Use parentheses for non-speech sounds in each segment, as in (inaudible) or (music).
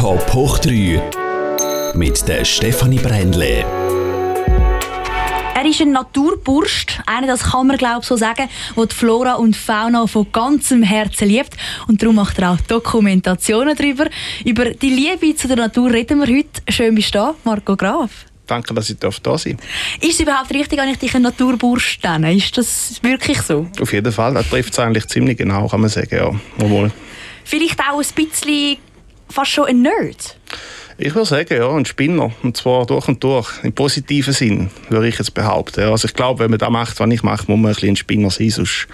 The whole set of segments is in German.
Top hoch 3 mit der Stefanie Brändle. Er ist ein Naturburst, einer, das kann man glaube so sagen, der die Flora und Fauna von ganzem Herzen liebt. Und darum macht er auch Dokumentationen darüber. Über die Liebe zu der Natur reden wir heute. Schön bist du da, Marco Graf. Danke, dass ich da sein darf. Ist es überhaupt richtig, wenn ich dich ein Naturburst nenne? Ist das wirklich so? Auf jeden Fall. Das trifft es eigentlich ziemlich genau, kann man sagen. Ja. Jawohl. Vielleicht auch ein bisschen fast schon ein Nerd? Ich würde sagen, ja, ein Spinner. Und zwar durch und durch. Im positiven Sinn, würde ich jetzt behaupten. Also ich glaube, wenn man das macht, was ich mache, muss man ein bisschen ein Spinner sein, sonst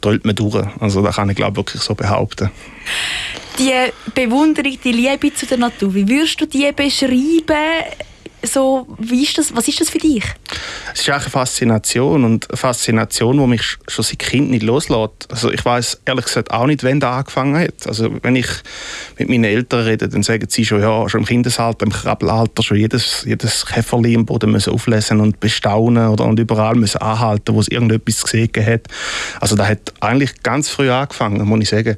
drüllt man durch. Also das kann ich glaube wirklich so behaupten. Die Bewunderung, die Liebe zu der Natur, wie würdest du die beschreiben? so, wie ist das, was ist das für dich? Es ist auch eine Faszination und eine Faszination, die mich schon seit Kind nicht loslässt. Also ich weiß ehrlich gesagt auch nicht, wann das angefangen hat. Also wenn ich mit meinen Eltern rede, dann sagen sie schon, ja, schon im Kindesalter, im Krabbelalter schon jedes, jedes Käferli im Boden müssen auflesen und bestaunen oder und überall müssen anhalten, wo es irgendetwas gesehen hat. Also das hat eigentlich ganz früh angefangen, muss ich sagen.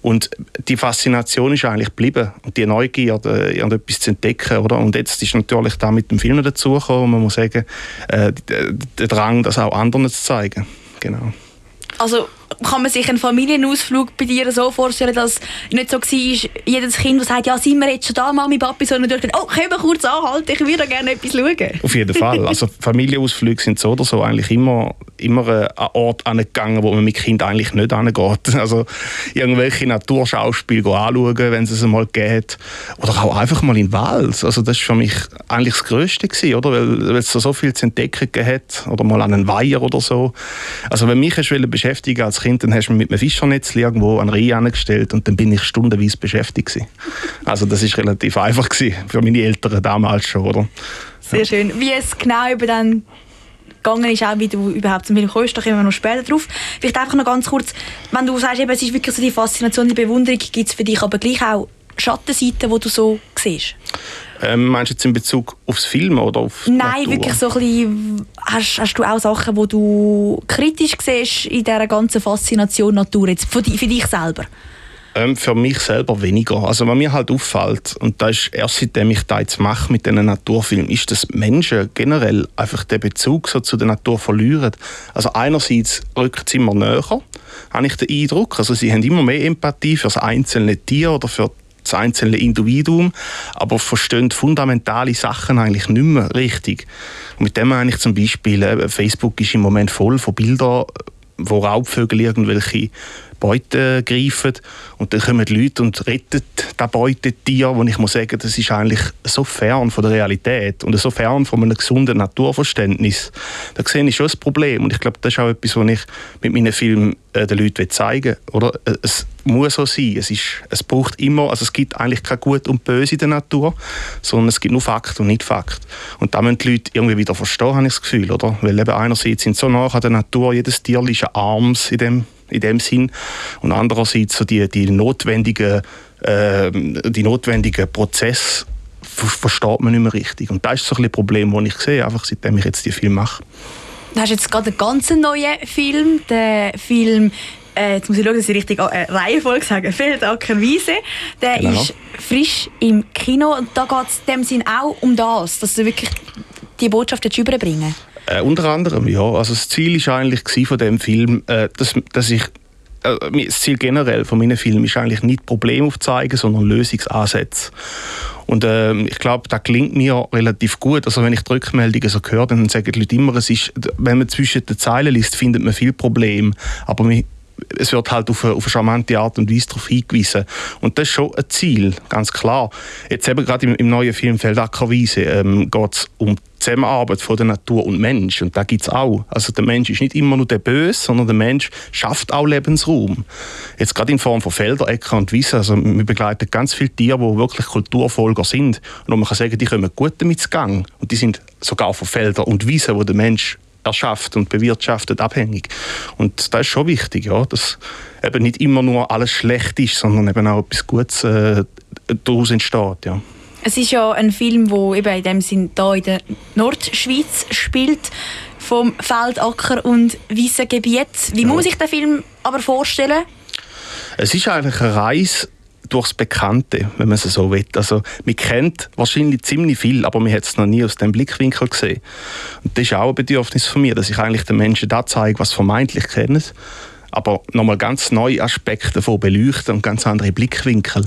Und die Faszination ist eigentlich geblieben und die Neugierde, irgendetwas zu entdecken. Oder? Und jetzt ist natürlich da mit dem Film dazugekommen, man muss sagen, äh, der Drang, das auch anderen zu zeigen. Genau. Also kann man sich einen Familienausflug bei dir so vorstellen, dass nicht so war, jedes Kind, das sagt, ja, sind wir jetzt schon da, Mami, Papi, sondern durch oh, können wir kurz anhalten, ich würde gerne etwas schauen. Auf jeden Fall. Also Familienausflüge sind so oder so eigentlich immer, immer ein Ort angegangen, wo man mit Kind eigentlich nicht angeht. (laughs) Also irgendwelche Naturschauspiele anschauen, wenn es es einmal geht. Oder auch einfach mal in den Wald. Also das war für mich eigentlich das Größte gewesen, oder? Weil, weil es so viel zu entdecken hat. Oder mal an einen Weiher oder so. Also wenn mich beschäftigen als Kind, dann hast du mich mit einem Fischernetz irgendwo an Reihe angestellt und dann bin ich stundenweise beschäftigt gewesen. Also das ist relativ einfach gewesen, für meine Eltern damals schon, oder? Sehr schön. Wie es genau über dann gegangen ist, auch wie du überhaupt zum Film kommst, da kommen wir noch später drauf. Vielleicht einfach noch ganz kurz, wenn du sagst, eben, es ist wirklich so die Faszination, die Bewunderung, gibt es für dich aber gleich auch Schattenseiten, die du so siehst? Ähm, meinst du jetzt in Bezug aufs Film oder auf Nein, Natur? wirklich so ein bisschen, hast, hast du auch Sachen, die du kritisch siehst in dieser ganzen Faszination Natur jetzt für, für dich selber? Ähm, für mich selber weniger. Also was mir halt auffällt, und das ist erst seitdem ich das jetzt mache mit diesen Naturfilmen, ist, dass Menschen generell einfach den Bezug so zu der Natur verlieren. Also einerseits rückt es immer näher, habe ich den Eindruck. Also sie haben immer mehr Empathie für das einzelne Tier oder für das einzelne Individuum, aber verstehen fundamentale Sachen eigentlich nicht mehr richtig. Und mit dem meine ich zum Beispiel, äh, Facebook ist im Moment voll von Bildern, wo Raubvögel irgendwelche Beute greifen und dann kommen die Leute und retten das Beutetier, wo ich muss sagen, das ist eigentlich so fern von der Realität und so fern von einem gesunden Naturverständnis. Da sehe ich schon ein Problem und ich glaube, das ist auch etwas, was ich mit meinen Filmen äh, den Leuten zeigen will. Oder? Äh, es muss so sein. Es, ist, es braucht immer, also es gibt eigentlich kein Gut und Böse in der Natur, sondern es gibt nur Fakt und nicht Fakt. Und da müssen die Leute irgendwie wieder verstehen, habe ich das Gefühl. Oder? Weil eben einerseits sind so nah an der Natur, jedes Tier ist ein Arms in dem in dem Sinn. Und andererseits so die, die notwendigen, äh, die notwendigen Prozesse versteht man nicht mehr richtig. Und das ist so ein, Problem, das ich sehe, einfach seitdem ich jetzt die Film mache. Du hast jetzt gerade einen ganz neuen Film, den Film äh, jetzt muss ich schauen, dass ich richtig äh, Reihenfolge sage, Feldacker Wiese. Der genau. ist frisch im Kino und da geht es in dem Sinn auch um das, dass du wirklich die Botschaft jetzt überbringen äh, unter anderem, ja. Also das Ziel war eigentlich von dem Film, äh, dass, dass ich äh, das Ziel generell von meinen Filmen ist eigentlich nicht Probleme aufzeigen, sondern Lösungsansätze. Und äh, ich glaube, das klingt mir relativ gut. Also wenn ich die Rückmeldungen so höre, dann sagen die Leute immer, es ist, wenn man zwischen den Zeilen liest, findet man viel Probleme. Aber es wird halt auf eine, auf eine charmante Art und Weise darauf hingewiesen. Und das ist schon ein Ziel, ganz klar. Jetzt eben gerade im, im neuen Film Feldackerwiese ähm, geht es um Zusammenarbeit von der Natur und Mensch. Und da gibt es auch. Also der Mensch ist nicht immer nur der Böse, sondern der Mensch schafft auch Lebensraum. Jetzt gerade in Form von Felder, Äcker und Wiesen. Also wir begleiten ganz viele Tiere, die wirklich Kulturfolger sind. Und man kann sagen, die kommen gut damit zu Gang. Und die sind sogar von Feldern und Wiesen, wo der Mensch erschafft und bewirtschaftet, abhängig. Und das ist schon wichtig, ja, dass eben nicht immer nur alles schlecht ist, sondern eben auch etwas Gutes äh, daraus entsteht. Ja. Es ist ja ein Film, der eben in dem Sinn da in der Nordschweiz spielt, vom Feldacker und Wiesengebiet. Wie ja. muss sich den Film aber vorstellen? Es ist eigentlich eine Reise durchs Bekannte, wenn man es so will. Also man kennt wahrscheinlich ziemlich viel, aber man hat es noch nie aus dem Blickwinkel gesehen. Und das ist auch ein Bedürfnis von mir, dass ich eigentlich den Menschen da zeige, was vermeintlich kennen aber nochmal ganz neue Aspekte davon beleuchten und ganz andere Blickwinkel.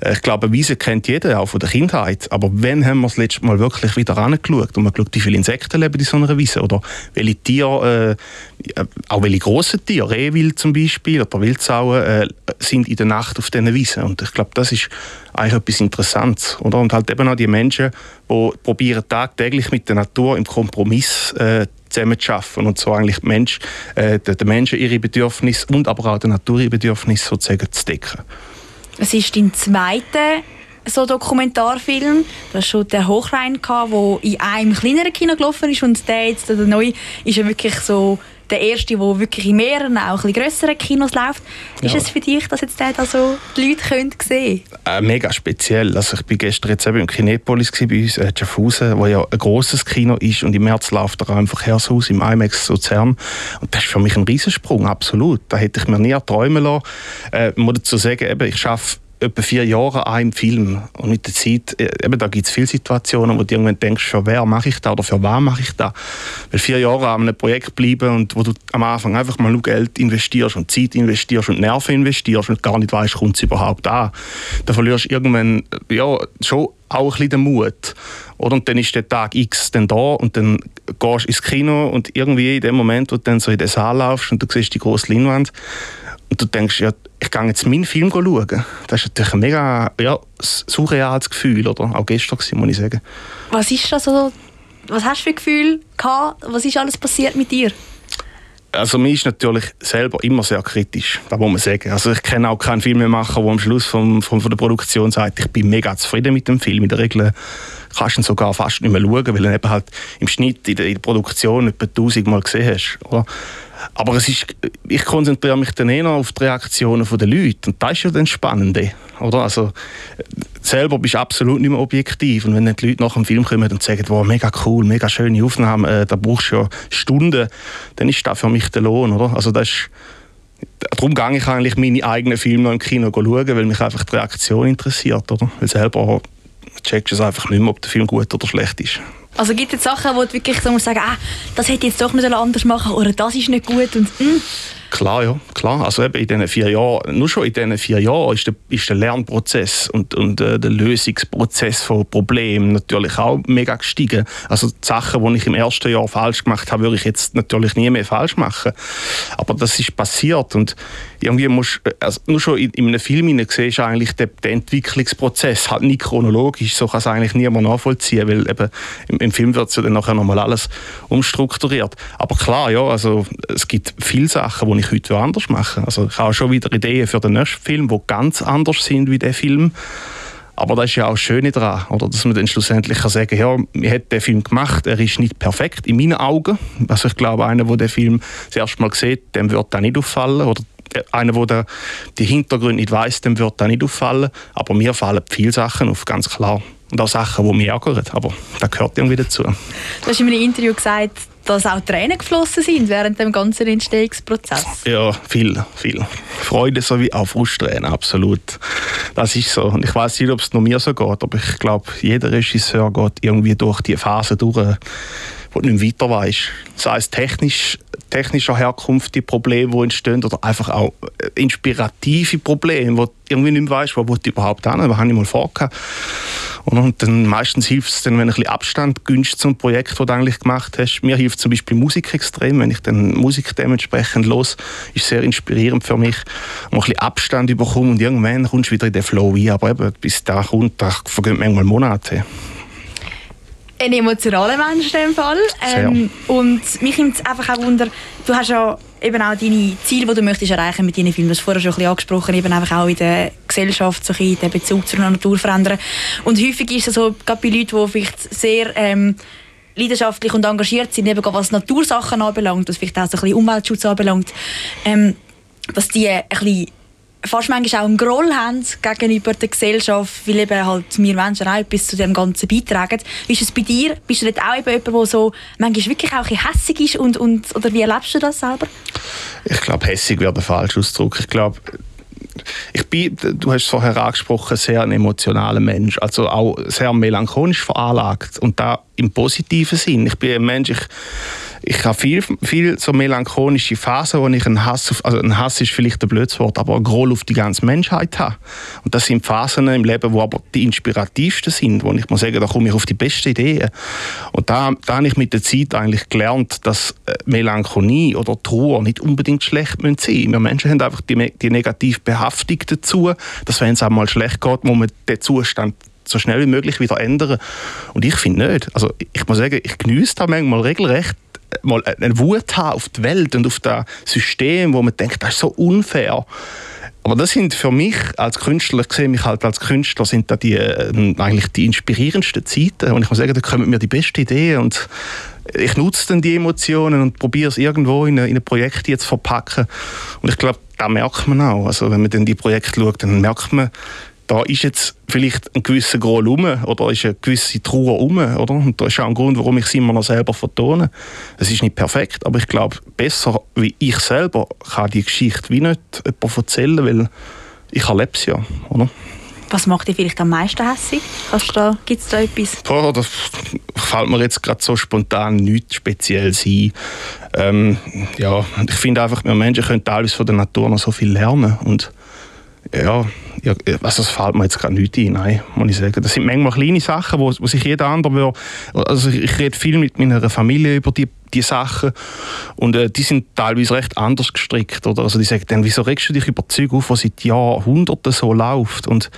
Äh, ich glaube, Wiese kennt jeder, auch von der Kindheit. Aber wann haben wir das letzte Mal wirklich wieder angeschaut? Und man geschaut, wie viele Insekten leben in so einer Wiese? Oder welche Tiere, äh, auch welche grossen Tiere, Rehwild zum Beispiel oder Wildsauen, äh, sind in der Nacht auf diesen Wiesen. Und ich glaube, das ist eigentlich etwas Interessantes. Oder? Und halt eben auch die Menschen, die probieren tagtäglich mit der Natur im Kompromiss äh, zusammen zu arbeiten und so eigentlich Mensch, äh, den Menschen ihre Bedürfnisse und aber auch der Natur ihre Bedürfnisse sozusagen zu decken. Es ist dein zweiter so Dokumentarfilm. Du hast schon den Hochrhein, der in einem kleineren Kino gelaufen ist und der jetzt, der neue, ist ja wirklich so der erste, der wirklich in mehreren, auch ein grösseren Kinos läuft. Ist ja. es für dich, dass jetzt da so die Leute können sehen können? Äh, mega speziell. Also ich bin gestern jetzt eben im Kinepolis bei uns, äh, Schaffhausen, wo ja ein grosses Kino ist und im März läuft da einfach Verkehrshaus im IMAX Luzern. Und das ist für mich ein Riesensprung, absolut. Da hätte ich mir nie träumen lassen. Äh, ich muss dazu sagen, eben, ich arbeite etwa vier Jahre an einem Film. Und mit der Zeit, äh, eben, da gibt es viele Situationen, wo du irgendwann denkst, für wer mache ich da oder für was mache ich da. Weil vier Jahre an einem Projekt bleiben und wo du am Anfang einfach mal nur Geld investierst und Zeit investierst und Nerven investierst und gar nicht weißt, kommt es überhaupt an. Da verlierst du irgendwann ja, schon auch ein bisschen den Mut. Oder? Und dann ist der Tag X dann da und dann gehst du ins Kino und irgendwie in dem Moment, wo du dann so in den Saal laufst und du siehst die große Leinwand und du denkst, ja, ich gehe jetzt meinen Film schauen. Das ist natürlich ein mega ja, surreales Gefühl, oder? Auch gestern, muss ich sagen. Was ist das so? Was hast du für ein Gefühl gehabt? Was ist alles passiert mit dir? Also mir ist natürlich selber immer sehr kritisch, das muss man sagen. Also ich kenne auch keinen Filmemacher, der am Schluss vom, vom, von der Produktion sagt, ich bin mega zufrieden mit dem Film. In der Regel kannst du ihn sogar fast nicht mehr schauen, weil du ihn eben halt im Schnitt in der, in der Produktion etwa tausendmal gesehen hast. Oder? Aber es ist, ich konzentriere mich dann eher auf die Reaktionen der Leute. Und das ist ja dann Spannende. Oder? Also, selber bist du absolut nicht mehr objektiv. Und wenn dann die Leute nach dem Film kommen und sagen, wow, mega cool, mega schöne Aufnahme, äh, da brauchst du ja Stunden, dann ist das für mich der Lohn. Oder? Also, das ist, darum gehe ich eigentlich meine eigenen Filme noch im Kino schauen, weil mich einfach die Reaktion interessiert. Oder? Weil selber checkst es einfach nicht mehr, ob der Film gut oder schlecht ist. Also gibt es Sachen, wo du wirklich so musst sagen, ah, das hätte ich jetzt doch nicht anders machen oder das ist nicht gut und mm. Klar, ja, klar. Also eben in diesen vier Jahren, nur schon in diesen vier Jahren ist der, ist der Lernprozess und, und äh, der Lösungsprozess von Problemen natürlich auch mega gestiegen. Also die Sachen, die ich im ersten Jahr falsch gemacht habe, würde ich jetzt natürlich nie mehr falsch machen. Aber das ist passiert und irgendwie musst also nur schon in, in einem Film siehst du eigentlich den, den, Entwicklungsprozess halt nicht chronologisch, so kann es eigentlich niemand nachvollziehen, weil eben im, im Film wird ja dann nachher nochmal alles umstrukturiert. Aber klar, ja, also es gibt viele Sachen, die ich heute anders machen Also ich habe schon wieder Ideen für den nächsten Film, die ganz anders sind wie der Film. Aber das ist ja auch das Schöne daran, oder? dass man dann schlussendlich kann sagen ja, wir haben den Film gemacht, er ist nicht perfekt, in meinen Augen. Also ich glaube, einer, der den Film das erste Mal sieht, dem wird das nicht auffallen. Oder einer, der die Hintergründe nicht weiß, dem wird das nicht auffallen. Aber mir fallen viele Sachen auf, ganz klar. Und auch Sachen, die mich ärgern. Aber das gehört irgendwie dazu. Du hast in einem Interview gesagt, dass auch Tränen geflossen sind während dem ganzen Entstehungsprozess. Ja, viel, viel. Freude sowie auch Frusttränen, absolut. Das ist so. Und ich weiß nicht, ob es nur mir so geht, aber ich glaube, jeder Regisseur geht irgendwie durch die Phase durch, wo du nicht weiter weißt. Sei es technisch, technischer Herkunft die Probleme, die entstehen, oder einfach auch inspirative Probleme, wo du irgendwie nicht mehr weißt, wo ich überhaupt hin, was habe ich mal vorgehabt. Und dann meistens hilft es dann, wenn du ein bisschen Abstand gönnst zum Projekt, das du eigentlich gemacht hast. Mir hilft zum Beispiel Musik extrem. Wenn ich dann Musik dementsprechend los, ist sehr inspirierend für mich. Und ein bisschen Abstand bekomme und irgendwann kommst du wieder in den Flow rein. Aber eben, bis da kommt, da vergehen manchmal Monate ein emotionaler Mensch in dem Fall. Ähm, und mich nimmt es einfach auch wunder, du hast ja eben auch deine Ziele, die du möchtest erreichen mit deinen Filmen, das vorher schon ein bisschen angesprochen, eben einfach auch in der Gesellschaft so ein den Bezug zur Natur verändern. Und häufig ist es so, gerade bei Leuten, die vielleicht sehr ähm, leidenschaftlich und engagiert sind, eben was Natursachen anbelangt, was vielleicht auch so ein bisschen Umweltschutz anbelangt, ähm, dass die ein bisschen fast manchmal auch einen Groll haben gegenüber der Gesellschaft, weil eben halt wir Menschen auch etwas zu dem Ganzen beitragen. Wie ist es bei dir? Bist du nicht auch eben jemand, der so manchmal wirklich auch ein hässig ist? Und, und, oder wie erlebst du das selber? Ich glaube, hässig wäre der falsche Ausdruck. Ich glaube, ich bin, du hast es vorher angesprochen, sehr ein emotionaler Mensch, also auch sehr melancholisch veranlagt und da im positiven Sinn. Ich bin ein Mensch, ich ich habe viel, viel so melancholische Phasen, wo ich einen Hass, auf, also ein Hass ist vielleicht ein blödes Wort, aber ein Groll auf die ganze Menschheit habe. Und das sind Phasen im Leben, wo aber die inspirativsten sind, wo ich muss sagen, da komme ich auf die besten Ideen. Und da, da habe ich mit der Zeit eigentlich gelernt, dass äh, Melancholie oder Trauer nicht unbedingt schlecht sein müssen. Wir Menschen haben einfach die, die negative Behaftung dazu, dass wenn es einmal schlecht geht, muss man den Zustand so schnell wie möglich wieder ändern. Und ich finde nicht. Also ich muss sagen, ich genieße da manchmal regelrecht mal eine Wut haben auf die Welt und auf das System, wo man denkt, das ist so unfair. Aber das sind für mich als Künstler, ich sehe mich halt als Künstler, sind da die, äh, eigentlich die inspirierendsten Zeiten. Und ich muss sagen, da kommen mir die besten Ideen und ich nutze dann die Emotionen und probiere es irgendwo in ein Projekt zu verpacken. Und ich glaube, da merkt man auch. Also wenn man dann die Projekte schaut, dann merkt man, da ist jetzt vielleicht ein gewisser Groll rum oder ist eine gewisse Trauer rum, oder? Und das ist auch ein Grund, warum ich es immer noch selber vertone. Es ist nicht perfekt, aber ich glaube, besser wie ich selber kann die Geschichte wie nicht jemand erzählen, weil ich erlebe es ja, oder? Was macht dich vielleicht am meisten hässlich? Gibt es da etwas? Boah, das fällt mir jetzt gerade so spontan nichts speziell sein. Ähm, ja, ich finde einfach, wir Menschen können teilweise von der Natur noch so viel lernen und ja, ja, also es fällt mir jetzt gerade nichts ein, nein, muss ich sagen. Das sind manchmal kleine Sachen, wo, wo sich jeder andere. Also ich, ich rede viel mit meiner Familie über die, die Sachen und äh, die sind teilweise recht anders gestrickt. Oder? Also die sagen dann, wieso regst du dich über Zeug auf, was seit Jahrhunderten so läuft? Und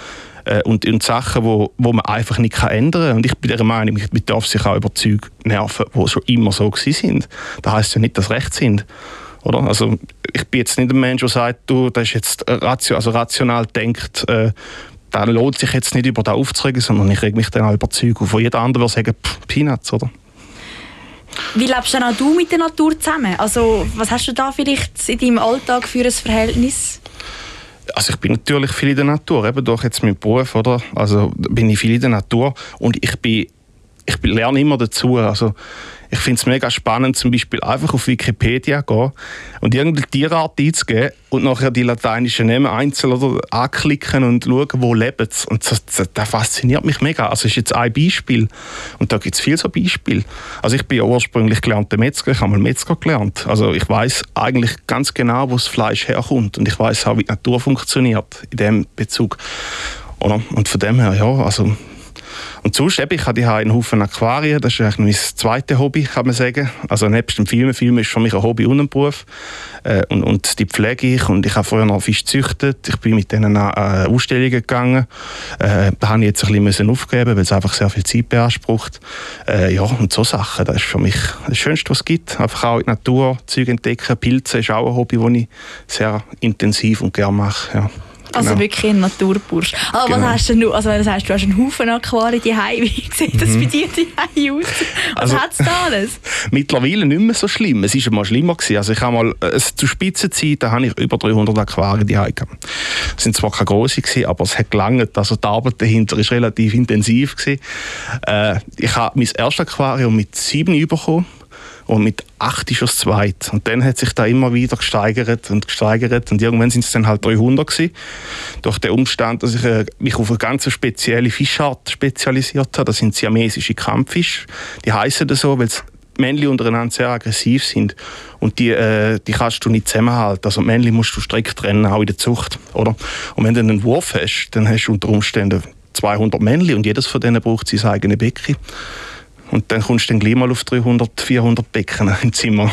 äh, und, und Sachen, wo, wo man einfach nicht kann ändern kann. Und ich bin der Meinung, man darf sich auch über Zeug nerven, die schon immer so sind. Das heisst ja nicht, dass recht sind. Oder? Also ich bin jetzt nicht ein Mensch, der sagt, du, das ist jetzt ratio, also rational denkt, äh, da lohnt sich jetzt nicht über das aufzuregen, sondern ich reg mich dann auch über Zeug auf. Wo jeder andere würde sagen, pff, Peanuts, oder? Wie lebst denn auch du mit der Natur zusammen? Also was hast du da vielleicht in deinem Alltag für ein Verhältnis? Also ich bin natürlich viel in der Natur, eben durch jetzt meinen Beruf, oder? Also bin ich viel in der Natur und ich bin ich lerne immer dazu. Also ich finde es mega spannend, zum Beispiel einfach auf Wikipedia gehen und irgendeine Tierart einzugeben und nachher die lateinischen Namen einzeln oder anklicken und schauen, wo leben sie. Und das, das, das, fasziniert mich mega. Also ist jetzt ein Beispiel. Und da gibt es viele so Beispiele. Also ich bin ja ursprünglich gelernter Metzger, ich habe mal Metzger gelernt. Also ich weiß eigentlich ganz genau, wo das Fleisch herkommt und ich weiß auch, wie die Natur funktioniert in dem Bezug. Und von dem her, ja, also und sonst, eben, ich habe einen Haufen Aquarien, das ist eigentlich mein zweites Hobby, kann man sagen. Also nebst dem Filmen, Filmen ist für mich ein Hobby und ein Beruf. Äh, und, und die pflege ich und ich habe früher noch Fisch gezüchtet. Ich bin mit denen an äh, Ausstellungen gegangen. Äh, da habe ich jetzt ein bisschen aufgeben weil es einfach sehr viel Zeit beansprucht. Äh, ja, und so Sachen, das ist für mich das Schönste, was es gibt. Einfach auch in der Natur Zeug entdecken. Pilze ist auch ein Hobby, das ich sehr intensiv und gerne mache. Ja. Also genau. wirklich ein Naturbursch. Aber genau. was hast du denn, also wenn du sagst, du hast einen Haufen Aquarien daheim, (laughs) wie sieht das mhm. bei dir daheim aus? Was also, hat es da alles? (laughs) Mittlerweile nicht mehr so schlimm. Es war mal schlimmer. Gewesen. Also ich habe mal, äh, zu Spitzenzeiten habe ich über 300 Aquarien daheim gehabt. Es sind zwar keine grosse gewesen, aber es hat gelangt. Also die Arbeit dahinter war relativ intensiv. Gewesen. Äh, ich habe mein erstes Aquarium mit sieben bekommen und mit acht ist es zweit. Und dann hat sich da immer wieder gesteigert und gesteigert und irgendwann sind es dann halt 300 gewesen. Durch den Umstand, dass ich äh, mich auf eine ganz spezielle Fischart spezialisiert habe, das sind siamesische Kampffische. Die heißen das so, weil Männchen untereinander sehr aggressiv sind und die, äh, die kannst du nicht zusammenhalten. Also Männchen musst du strikt trennen, auch in der Zucht, oder? Und wenn du einen Wurf hast, dann hast du unter Umständen 200 Männchen und jedes von denen braucht sein eigenes Becken. Und dann kommst du dann gleich mal auf 300, 400 Becken (laughs) im Zimmer.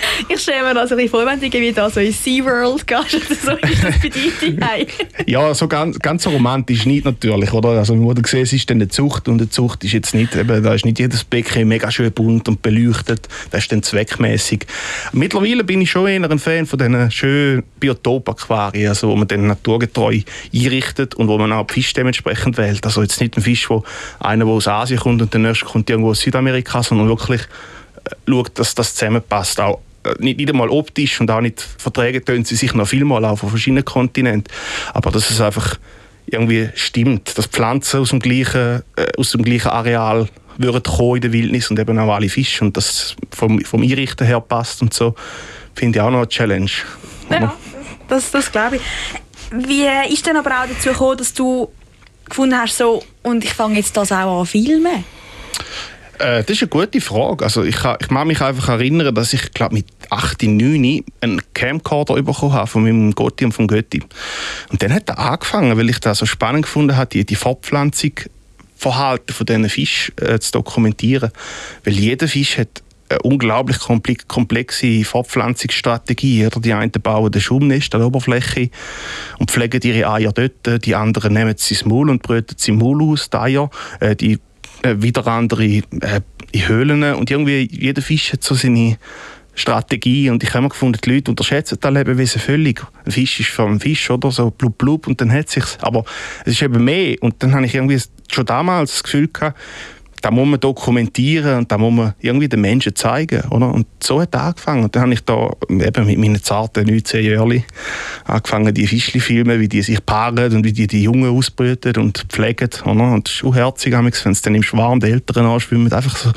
(laughs) Ich stelle mir das ein bisschen vor, wenn du irgendwie da so in SeaWorld gehst oder so, ist das bei dir (laughs) Ja, so ganz, ganz so romantisch nicht natürlich, oder? Also, wo du siehst, ist dann eine Zucht und eine Zucht ist jetzt nicht, eben, da ist nicht jedes Becken mega schön bunt und beleuchtet, das ist dann zweckmäßig. Mittlerweile bin ich schon eher ein Fan von diesen schönen Biotop-Aquarien, also, wo man dann naturgetreu einrichtet und wo man auch Fisch dementsprechend wählt. Also jetzt nicht ein Fisch, wo einer, der aus Asien kommt und der nächste kommt irgendwo aus Südamerika, sondern wirklich äh, schaut, dass das zusammenpasst. Auch nicht, nicht einmal optisch und auch nicht verträgen tun sie sich noch vielmal auf verschiedenen Kontinenten. Aber dass es einfach irgendwie stimmt, dass Pflanzen aus dem gleichen, äh, aus dem gleichen Areal würden kommen in der Wildnis und eben auch alle Fische und das vom, vom Einrichten her passt und so, finde ich auch noch eine Challenge. Ja, das, das glaube ich. Wie ist denn aber auch dazu gekommen, dass du gefunden hast, so, und ich fange jetzt das auch an filmen? Äh, das ist eine gute Frage. Also ich, kann, ich mag mich einfach erinnern, dass ich glaube mit 8, 9 einen Camcorder bekommen habe von meinem Gotti und vom Götti. Und dann hat er angefangen, weil ich das so spannend gefunden habe, die, die Fortpflanzung Verhalten von diesen Fischen äh, zu dokumentieren. Weil jeder Fisch hat eine unglaublich komplexe Fortpflanzungsstrategie. Oder die einen bauen ein Schaumnest an der Oberfläche und pflegen ihre Eier dort. Die anderen nehmen sie ins Maul und brüten sie im Maul aus, die Eier. Äh, die äh, wieder andere äh, in Höhlen. Und irgendwie jeder Fisch hat so seine Strategie. Und ich habe immer gefunden, die Leute unterschätzen das Lebewesen völlig. Ein Fisch ist für einen Fisch, oder? So blub blub und dann hat sich's. Aber es ist eben mehr. Und dann habe ich irgendwie schon damals das Gefühl gehabt, da muss man dokumentieren und da muss man irgendwie den Menschen zeigen. Oder? Und so hat es angefangen. Und dann habe ich da eben mit meinen zarten 19 Jahren angefangen, die Fischli filmen, wie die sich paaren und wie die die Jungen ausbrüten und pflegen. Oder? Und das ist auch herzig, wenn es dann im Schwarm der Eltern anschwimmen. Einfach so,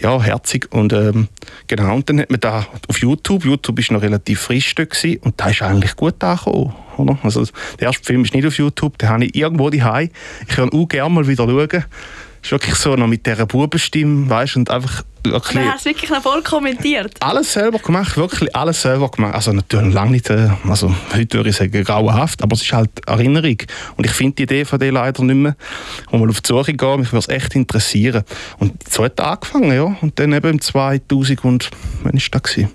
ja, herzig. Und ähm, genau, und dann hat man da auf YouTube, YouTube ist noch relativ frisch gewesen, und da ist eigentlich gut angekommen. Oder? Also, der erste Film ist nicht auf YouTube, den habe ich irgendwo daheim. Ich kann auch gerne mal wieder schauen ist wirklich so noch mit dieser Bubenstimme, weißt und einfach wirklich... Du hast wirklich noch voll kommentiert? Alles selber gemacht, wirklich alles selber gemacht. Also natürlich lange nicht, äh, also heute würde ich sagen grauenhaft, aber es ist halt Erinnerung. Und ich finde die Idee von dir leider nicht mehr. Und mal auf die Suche gehen, mich würde es echt interessieren. Und so hat es angefangen, ja. Und dann eben im 2000 und, wann war das? Gewesen?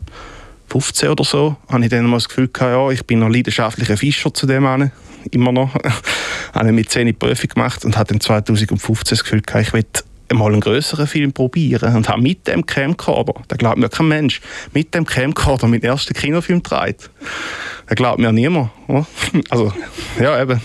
15 oder so, habe ich dann mal das Gefühl gehabt, ja, ich bin noch leidenschaftlicher Fischer zu dem an immer noch. (laughs) habe mit 10 Profi gemacht und hatte dann 2015 das Gefühl, ich will mal einen größeren Film probieren und habe mit dem Camcorder, da glaubt mir kein Mensch, mit dem Camcorder meinen ersten Kinofilm gedreht. Da glaubt mir niemand. (laughs) Also, ja, eben.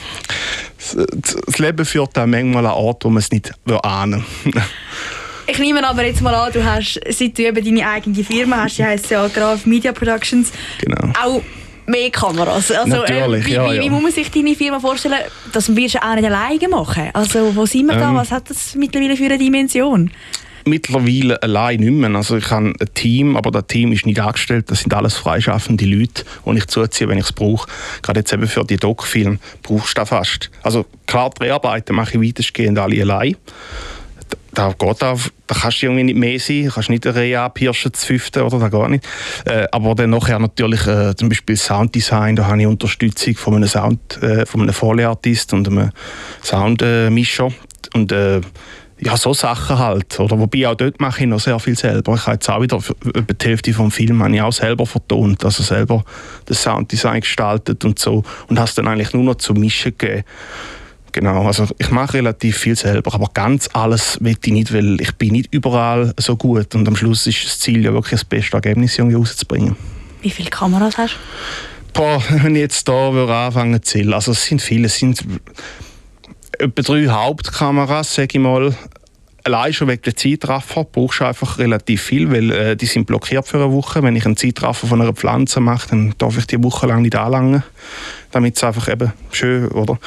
Das Leben führt dann manchmal an Ort, wo man es nicht ahnen (laughs) Ich nehme aber jetzt mal an, du hast, seit du eben deine eigene Firma hast, die heisst ja Graf Media Productions, genau. auch mehr Kameras. Also, Natürlich, äh, wie, ja, wie, wie, muss man sich deine Firma vorstellen? Das wirst du auch nicht alleine machen. Also wo sind wir ähm, da? Was hat das mittlerweile für eine Dimension? mittlerweile allein nicht mehr. Also ich habe ein Team, aber das Team ist nicht angestellt. Das sind alles freischaffende Leute, die ich zuziehe, wenn ich es brauche. Gerade jetzt eben für die Doc-Film brauchst du das fast. Also klar, die Arbeiten mache ich weitestgehend alle allein da geht auf, da kannst du irgendwie nicht mehr sein, du kannst nicht eine Reihe abpirschen, zu fünften oder da gar nicht. Äh, aber dann nachher natürlich äh, zum Beispiel Sounddesign, da habe ich Unterstützung von einem Sound, äh, von einem Folieartist und einem Soundmischer und äh, ja, so Sachen halt. Oder? Wobei auch dort mache ich noch sehr viel selber. Ich habe jetzt auch wieder über die Hälfte vom Film habe ich auch selber vertont, also selber das Sounddesign gestaltet und so. Und hast dann eigentlich nur noch zu mischen gegeben. Genau, also ich mache relativ viel selber, aber ganz alles will ich nicht, weil ich bin nicht überall so gut und am Schluss ist das Ziel ja wirklich das beste Ergebnis irgendwie rauszubringen. Wie viele Kameras hast du? Boah, (laughs) wenn ich jetzt da würde anfangen zu zählen, also es sind viele, es sind etwa drei Hauptkameras, sage ich mal. Allein schon wegen der Zeitraffer brauchst du einfach relativ viel, weil äh, die sind blockiert für eine Woche. Wenn ich einen Zeitraffer von einer Pflanze mache, dann darf ich die Woche lang nicht anlangen, damit es einfach eben schön, oder?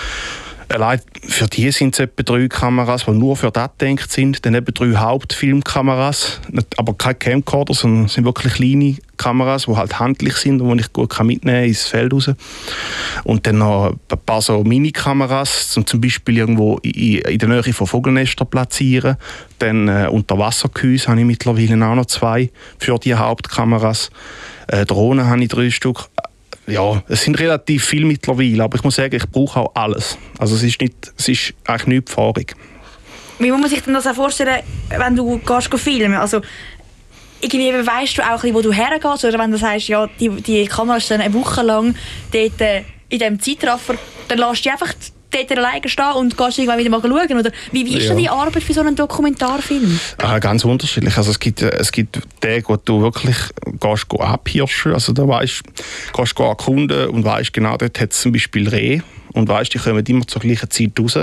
Allein für die sind es etwa drei Kameras, die nur für das gedacht sind. Dann eben drei Hauptfilmkameras, aber keine Camcorder, sondern sind wirklich kleine Kameras, die halt handlich sind und die ich gut mitnehmen kann ins Feld raus. Und dann noch ein paar so Mini-Kameras, um zum Beispiel irgendwo in, der Nähe von Vogelnestern platzieren. Dann äh, Unterwassergehäuse habe ich mittlerweile auch noch zwei für die Hauptkameras. Äh, Drohnen habe ich drei Stück ja, es sind relativ viele mittlerweile, aber ich muss sagen, ich brauche auch alles. Also es ist, nicht, es ist eigentlich nicht fahrig. Wie muss man sich denn das auch vorstellen, wenn du gehst filmen? Also irgendwie weißt du auch, wo du hergehst, oder wenn du sagst, ja, die, die Kamera ist dann eine Woche lang dort äh, in diesem Zeitraffer, dann lässt du einfach dort alleine stehen und gehst irgendwann wieder mal schauen? Oder wie, wie ist ja. die Arbeit für so einen Dokumentarfilm? Ah, ganz unterschiedlich. Also es gibt, es gibt Tage, wo du wirklich gehst, gehst abhirschen. Also da weißt, gehst du erkunden und weißt genau, dort hat es zum Beispiel Reh und weißt, die kommen immer zur gleichen Zeit raus.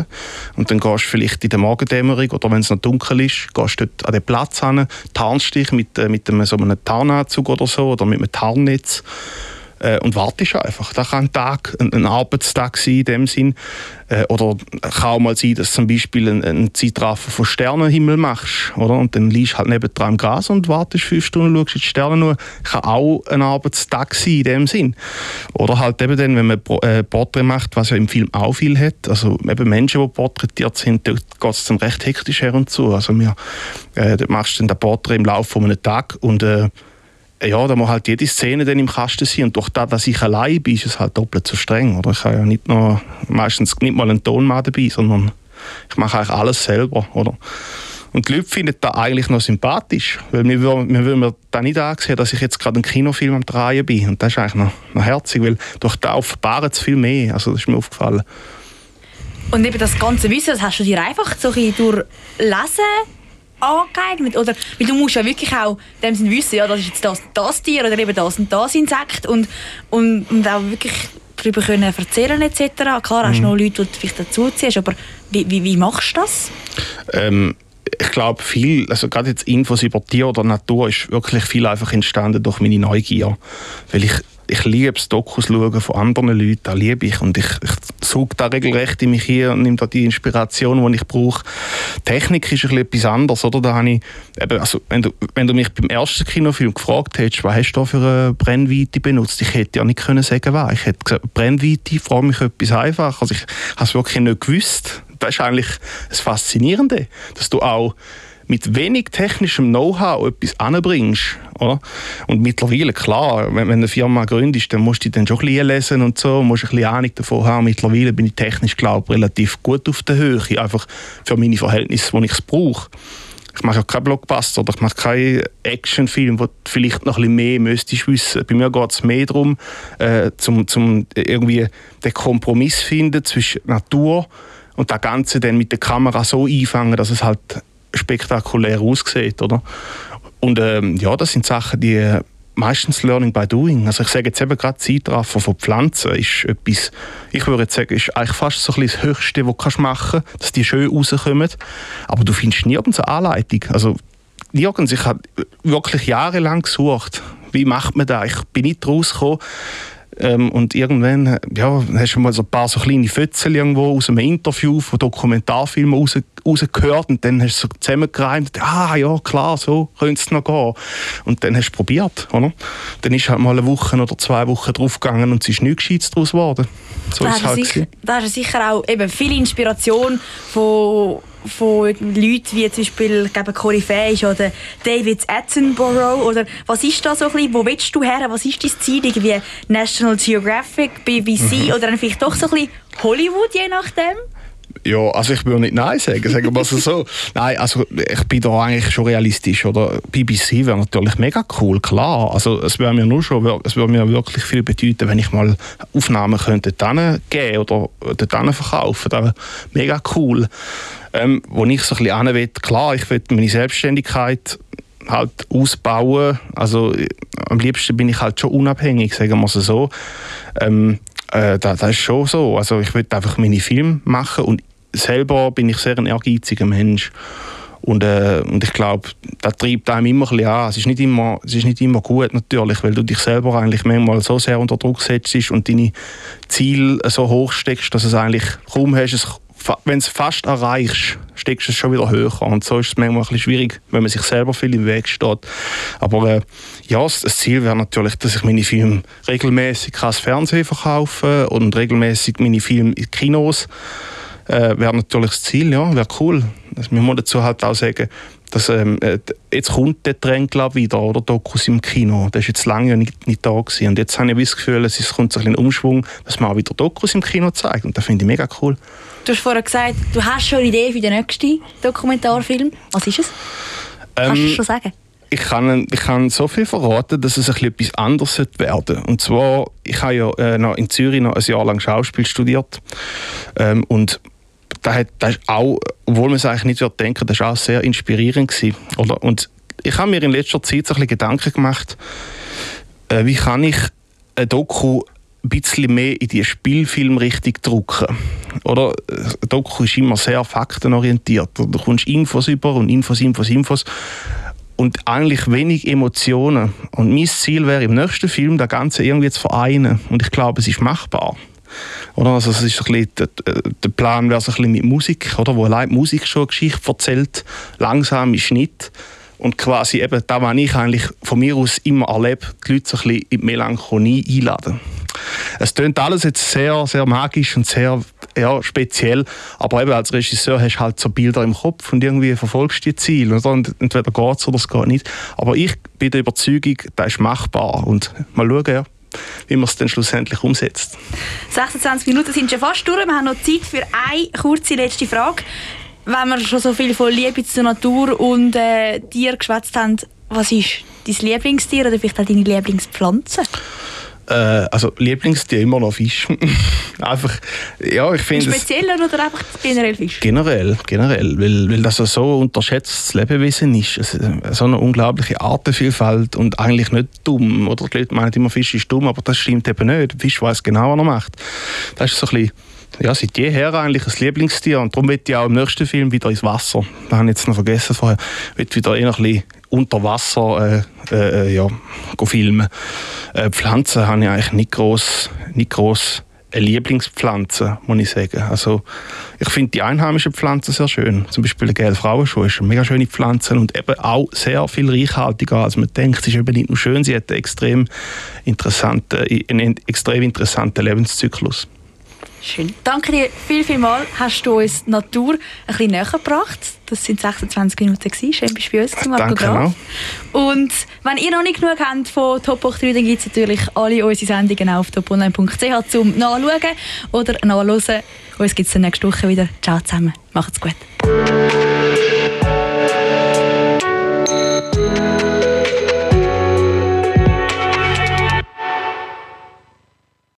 Und dann gehst du vielleicht in der Morgendämmerung oder wenn es noch dunkel ist, gehst du dort an den Platz hin, tarnst dich mit, äh, mit einem, so einem Tarnanzug oder so oder mit einem Tarnnetz äh, und wartest einfach. Das kann ein Tag, ein, ein Arbeitstag sein in dem Sinn. Äh, oder kann auch mal sein, dass du zum Beispiel einen, einen Zeitraffer von Sternenhimmel machst. Oder? Und dann liegst halt nebendran im Gras und wartest fünf Stunden, schaust die Sterne nur. Kann auch ein Arbeitstag sein in dem Sinn. Oder halt eben dann, wenn man äh, Porträt macht, was ja im Film auch viel hat. Also eben Menschen, die porträtiert sind, dort geht es dann recht hektisch her und zu. Also wir, äh, machst du dann den Porträt im Laufe von einem Tag und äh, ja, da muss halt jede Szene dann im Kasten sein. Und durch das, dass ich allein bin, ist es halt doppelt so streng. Oder? Ich habe ja nicht noch, meistens nicht mal einen Tonmann dabei, sondern ich mache eigentlich alles selber. Oder? Und die Leute finden das eigentlich noch sympathisch, weil mir würde mir da nicht ansehen, dass ich jetzt gerade einen Kinofilm am Drehen bin. Und das ist eigentlich noch, noch herzig, weil durch das offenbaren es viel mehr. Also das ist mir aufgefallen. Und eben das ganze Wissen, das hast du dir einfach so ein durch Lesen angeeignet? Oder, weil du musst ja wirklich auch dem Sinn wissen, ja, das ist jetzt das, das Tier oder eben das und das Insekt und, und, und auch wirklich darüber können erzählen etc. Klar, hast du mhm. noch Leute, die du vielleicht dazuziehst, aber wie, wie, wie machst du das? Ähm, ich glaube, viel, also gerade jetzt Infos über Tier oder Natur ist wirklich viel einfach entstanden durch meine Neugier. Weil ich ich liebe es, Dokus schauen von anderen Leuten, das liebe ich. Und ich, ich suche da regelrecht in mich hier und nehme da die Inspiration, die ich brauche. Technik ist ein etwas anderes, oder? Da habe ich, eben, also, wenn, du, wenn du mich beim ersten Kinofilm gefragt hättest, was hast du für eine Brennweite benutzt, ich hätte ja nicht können sagen, was. Ich hätte gesagt, Brennweite, frage mich etwas einfach. Also ich habe es wirklich nicht gewusst. Das ist eigentlich das Faszinierende, dass du auch mit wenig technischem Know-how etwas anbringst. Oder? Und mittlerweile, klar, wenn, wenn eine Firma gründest, dann musst du dann schon ein bisschen lesen und so, musst ein bisschen Ahnung davon haben. Mittlerweile bin ich technisch, glaube relativ gut auf der Höhe, einfach für meine Verhältnisse, wo ich es brauche. Ich mache auch keinen Blockbuster oder ich mache keinen Actionfilm, wo du vielleicht noch ein bisschen mehr müsstest wissen. Bei mir geht es mehr darum, äh, zum, zum irgendwie den Kompromiss finden zwischen Natur und das Ganze dann mit der Kamera so einfangen, dass es halt spektakulär aussieht, oder? Und ähm, ja, das sind Sachen, die äh, meistens Learning by Doing. Also ich sage jetzt eben gerade Zeitraffer von Pflanzen ist etwas, ich würde jetzt sagen, ist eigentlich fast so ein das Höchste, was du machen kannst, dass die schön rauskommen. Aber du findest nirgends eine Anleitung. Also nirgends. Ich habe wirklich jahrelang gesucht, wie macht man das? Ich bin nicht rausgekommen. Ähm, und irgendwann ja, hast du mal so ein paar so kleine Fötzel irgendwo aus einem Interview von Dokumentarfilmen raus, rausgehört und dann hast du so zusammengereimt, ah ja, klar, so könnte es noch gehen. Und dann hast du probiert, oder? Dann ist halt mal eine Woche oder zwei Wochen draufgegangen und es ist nichts Gescheites daraus geworden. So da, ist halt sicher, da hast du sicher auch eben viel Inspiration von von Leuten wie zum Beispiel glaube Corey ist oder David Attenborough oder was ist da so ein bisschen, wo willst du her, was ist dein Ziel, irgendwie National Geographic, BBC mhm. oder dann vielleicht doch so ein bisschen Hollywood, je nachdem? Ja, also ich würde nicht Nein sagen, sagen wir es so. (laughs) Nein, also ich bin da eigentlich schon realistisch. Oder? BBC wäre natürlich mega cool, klar. Also es würde mir nur schon, es würde mir wirklich viel bedeuten, wenn ich mal Aufnahmen könnte dort geben oder dort verkaufen. Das wäre mega cool. Ähm, wo ich so ein bisschen will, klar, ich will meine Selbstständigkeit halt ausbauen. Also am liebsten bin ich halt schon unabhängig, sagen wir es so. Ähm, äh, das, das, ist schon so. Also ich will einfach meine Filme machen und selber bin ich sehr ein ehrgeiziger Mensch. Und, äh, und ich glaube, das treibt einem immer ein bisschen an. Es ist, nicht immer, es ist nicht immer gut natürlich, weil du dich selber eigentlich manchmal so sehr unter Druck setzt und deine Ziele so hoch steckst, dass es eigentlich kaum hast, es wenn es fast erreichst, steckst du es schon wieder höher. Und so ist es manchmal ein bisschen schwierig, wenn man sich selber viel im Weg steht. Aber äh, ja, das Ziel wäre natürlich, dass ich meine Filme regelmäßig ans Fernsehen verkaufe und regelmäßig meine Filme in Kinos. Äh, wäre natürlich das Ziel, ja, wäre cool. Das, man muss dazu halt auch sagen, dass, ähm, äh, jetzt kommt der Trend glaub, wieder, oder Dokus im Kino. Der ist jetzt lange nicht, nicht da gewesen. Und jetzt habe ich das Gefühl, es kommt so ein, Umschwung, dass man auch wieder Dokus im Kino zeigt. Und das finde ich mega cool. Du hast vorher gesagt, du hast schon eine Idee für den nächsten Dokumentarfilm. Was ist es? Kannst du ähm, schon sagen? Ich kann, ich kann so viel verraten, dass es ein etwas anderes werden sollte. Und zwar, ich habe ja äh, noch in Zürich noch ein Jahr lang Schauspiel studiert. Ähm, und das, hat, das ist auch, obwohl man es eigentlich nicht wird denken, das war auch sehr inspirierend gewesen, oder? Und ich habe mir in letzter Zeit so ein bisschen Gedanken gemacht, äh, wie kann ich ein Doku ein bisschen mehr in die Spielfilmrichtung drücken. Oder? Ein Doku ist immer sehr faktenorientiert. Du kommst Infos über und Infos, Infos, Infos. und eigentlich wenig Emotionen. Und mein Ziel wäre im nächsten Film, das Ganze irgendwie zu vereinen. Und ich glaube, es ist machbar. Oder? Also es ist ein der, der Plan wäre so mit Musik, oder? wo allein Musik schon eine Geschichte erzählt, langsam im Schnitt und quasi eben da, was ich eigentlich von mir aus immer erlebe, die Leute so ein bisschen in die Melancholie einladen. Es klingt alles jetzt sehr, sehr magisch und sehr ja, speziell, aber eben als Regisseur hast du halt so Bilder im Kopf und irgendwie verfolgst du die Ziele. Oder? Und entweder geht es oder es geht nicht. Aber ich bin der Überzeugung, das ist machbar und mal schauen, ja, wie man es dann schlussendlich umsetzt. 26 Minuten sind schon fast durch. Wir haben noch Zeit für eine kurze letzte Frage. Wenn wir schon so viel von Liebe zur Natur und äh, Tier geschwätzt haben, was ist dein Lieblingstier oder vielleicht auch deine Lieblingspflanze? Äh, also Lieblingstier immer noch Fisch. (laughs) einfach, ja, ich finde Spezieller oder einfach generell Fisch? Generell, generell, weil, weil das so unterschätztes Lebewesen ist. Es, so eine unglaubliche Artenvielfalt und eigentlich nicht dumm. Oder die Leute meinen immer, Fisch ist dumm, aber das stimmt eben nicht. Fisch weiß genau, was er macht. Das ist so ein bisschen ja, seit jeher eigentlich ein Lieblingstier und darum wird ich auch im nächsten Film wieder ins Wasser. Das habe ich jetzt noch vergessen vorher. Ich wieder eher ein bisschen unter Wasser äh, äh, ja, filmen. Äh, Pflanzen habe ich eigentlich nicht groß, nicht groß eine Lieblingspflanze, muss ich sagen. Also, ich finde die einheimischen Pflanzen sehr schön. Zum Beispiel der gelbe Frauenschuh ist eine mega schöne Pflanze und eben auch sehr viel reichhaltiger, als man denkt. Sie ist eben nicht nur schön, sie hat einen extrem interessanten, einen extrem interessanten Lebenszyklus. Schön. Danke dir viel, viel mal. Hast du uns die Natur ein bisschen näher gebracht. Das sind 26 Minuten gewesen. Schön bist du bei uns gewesen, Marco Danke Graf. Und wenn ihr noch nicht genug habt von Top 3, dann gibt es natürlich alle unsere Sendungen auf toponline.ch zum Nachschauen oder Nachhören. Uns gibt es nächste Woche wieder. Ciao zusammen. Macht's gut.